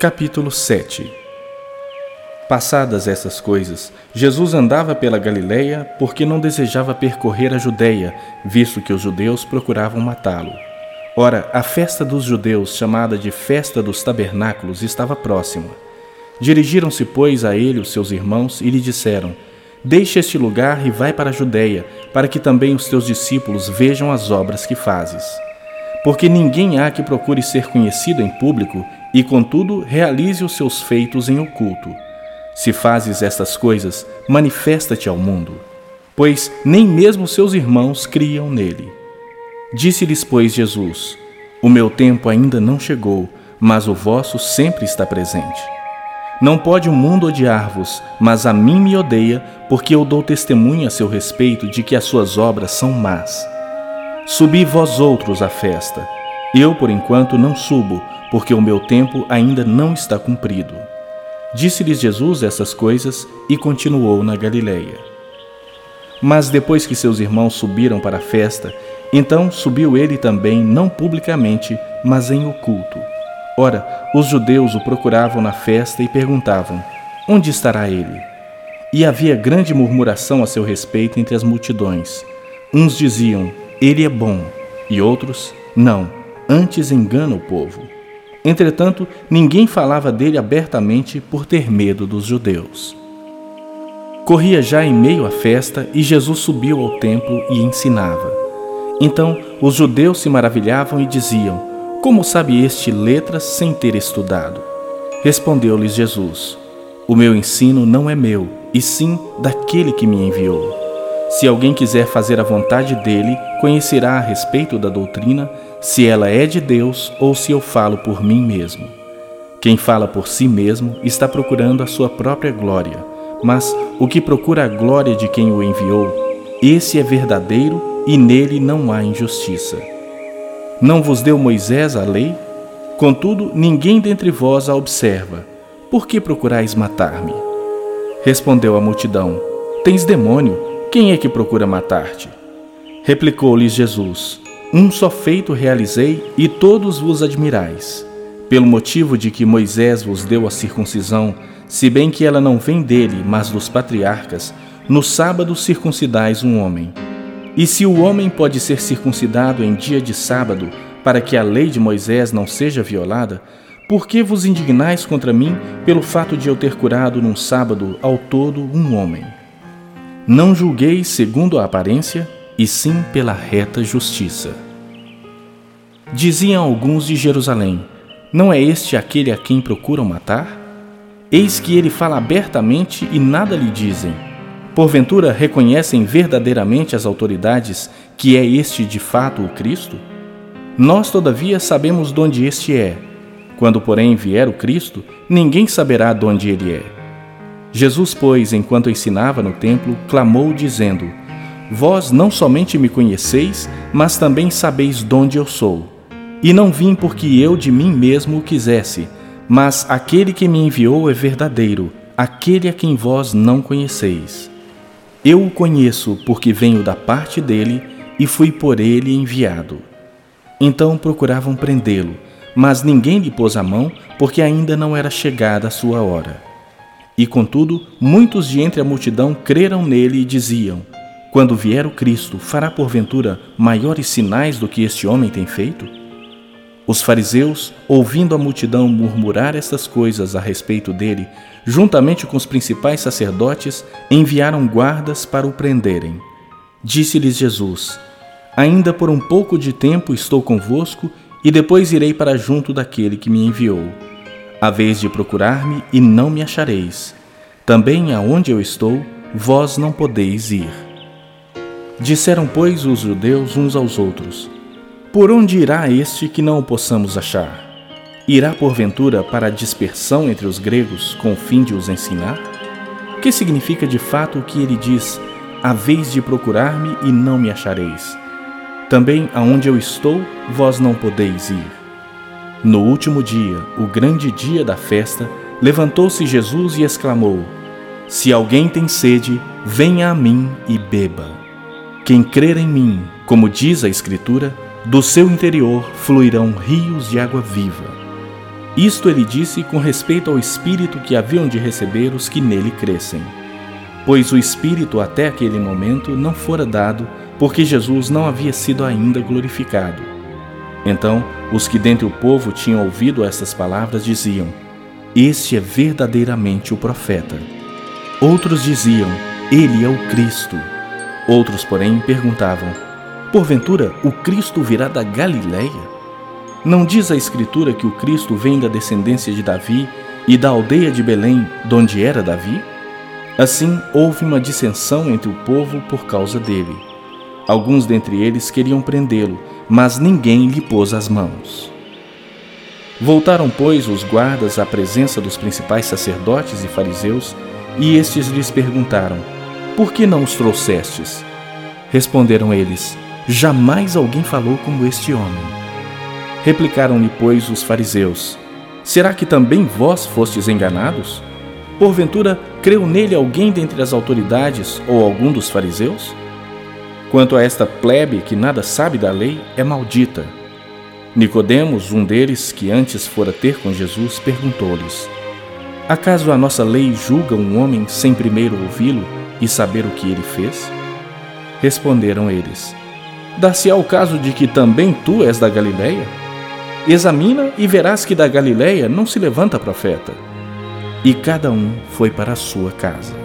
Capítulo 7 Passadas essas coisas, Jesus andava pela Galiléia porque não desejava percorrer a Judéia, visto que os judeus procuravam matá-lo. Ora, a festa dos judeus, chamada de Festa dos Tabernáculos, estava próxima. Dirigiram-se, pois, a ele os seus irmãos e lhe disseram: Deixa este lugar e vai para a Judéia, para que também os teus discípulos vejam as obras que fazes. Porque ninguém há que procure ser conhecido em público e, contudo, realize os seus feitos em oculto. Se fazes estas coisas, manifesta-te ao mundo, pois nem mesmo seus irmãos criam nele. Disse-lhes, pois, Jesus: O meu tempo ainda não chegou, mas o vosso sempre está presente. Não pode o mundo odiar-vos, mas a mim me odeia, porque eu dou testemunho a seu respeito de que as suas obras são más. Subi vós outros à festa. Eu, por enquanto, não subo, porque o meu tempo ainda não está cumprido. Disse-lhes Jesus essas coisas e continuou na Galiléia. Mas depois que seus irmãos subiram para a festa, então subiu ele também, não publicamente, mas em oculto. Ora, os judeus o procuravam na festa e perguntavam: Onde estará ele? E havia grande murmuração a seu respeito entre as multidões. Uns diziam: Ele é bom, e outros: Não, antes engana o povo. Entretanto, ninguém falava dele abertamente por ter medo dos judeus. Corria já em meio à festa e Jesus subiu ao templo e ensinava. Então os judeus se maravilhavam e diziam: Como sabe este letras sem ter estudado? Respondeu-lhes Jesus: O meu ensino não é meu, e sim daquele que me enviou. Se alguém quiser fazer a vontade dele, conhecerá a respeito da doutrina, se ela é de Deus ou se eu falo por mim mesmo. Quem fala por si mesmo está procurando a sua própria glória, mas o que procura a glória de quem o enviou, esse é verdadeiro e nele não há injustiça. Não vos deu Moisés a lei? Contudo, ninguém dentre vós a observa. Por que procurais matar-me? Respondeu a multidão: Tens demônio, quem é que procura matar-te? Replicou-lhes Jesus: Um só feito realizei e todos vos admirais. Pelo motivo de que Moisés vos deu a circuncisão, se bem que ela não vem dele, mas dos patriarcas, no sábado circuncidais um homem. E se o homem pode ser circuncidado em dia de sábado, para que a lei de Moisés não seja violada, por que vos indignais contra mim pelo fato de eu ter curado num sábado ao todo um homem? Não julgueis segundo a aparência, e sim pela reta justiça. Diziam alguns de Jerusalém: Não é este aquele a quem procuram matar? Eis que ele fala abertamente e nada lhe dizem Porventura reconhecem verdadeiramente as autoridades que é este de fato o Cristo? Nós, todavia, sabemos de onde este é. Quando, porém, vier o Cristo, ninguém saberá de onde ele é. Jesus, pois, enquanto ensinava no templo, clamou, dizendo: Vós não somente me conheceis, mas também sabeis de onde eu sou. E não vim porque eu de mim mesmo o quisesse, mas aquele que me enviou é verdadeiro, aquele a quem vós não conheceis. Eu o conheço porque venho da parte dele e fui por ele enviado. Então procuravam prendê-lo, mas ninguém lhe pôs a mão porque ainda não era chegada a sua hora. E contudo, muitos de entre a multidão creram nele e diziam: Quando vier o Cristo, fará porventura maiores sinais do que este homem tem feito? Os fariseus, ouvindo a multidão murmurar estas coisas a respeito dele, juntamente com os principais sacerdotes, enviaram guardas para o prenderem. Disse-lhes Jesus: Ainda por um pouco de tempo estou convosco, e depois irei para junto daquele que me enviou. A vez de procurar-me e não me achareis. Também aonde eu estou, vós não podeis ir. Disseram, pois, os judeus uns aos outros: por onde irá este que não o possamos achar? Irá porventura para a dispersão entre os gregos com o fim de os ensinar? Que significa de fato o que ele diz: A vez de procurar-me e não me achareis? Também aonde eu estou, vós não podeis ir. No último dia, o grande dia da festa, levantou-se Jesus e exclamou: Se alguém tem sede, venha a mim e beba. Quem crer em mim, como diz a Escritura, do seu interior fluirão rios de água viva. Isto ele disse com respeito ao Espírito que haviam de receber os que nele crescem. Pois o Espírito até aquele momento não fora dado, porque Jesus não havia sido ainda glorificado. Então, os que dentre o povo tinham ouvido estas palavras diziam: Este é verdadeiramente o profeta. Outros diziam: Ele é o Cristo. Outros, porém, perguntavam: Porventura o Cristo virá da Galiléia? Não diz a Escritura que o Cristo vem da descendência de Davi e da aldeia de Belém, donde era Davi? Assim, houve uma dissensão entre o povo por causa dele. Alguns dentre eles queriam prendê-lo, mas ninguém lhe pôs as mãos. Voltaram, pois, os guardas à presença dos principais sacerdotes e fariseus, e estes lhes perguntaram: Por que não os trouxestes? Responderam eles: Jamais alguém falou como este homem. Replicaram-lhe, pois, os fariseus: Será que também vós fostes enganados? Porventura, creu nele alguém dentre as autoridades ou algum dos fariseus? Quanto a esta plebe que nada sabe da lei, é maldita. Nicodemos, um deles que antes fora ter com Jesus, perguntou-lhes: Acaso a nossa lei julga um homem sem primeiro ouvi-lo e saber o que ele fez? Responderam eles: Dar-se-á o caso de que também tu és da Galileia? Examina e verás que da Galiléia não se levanta profeta. E cada um foi para a sua casa.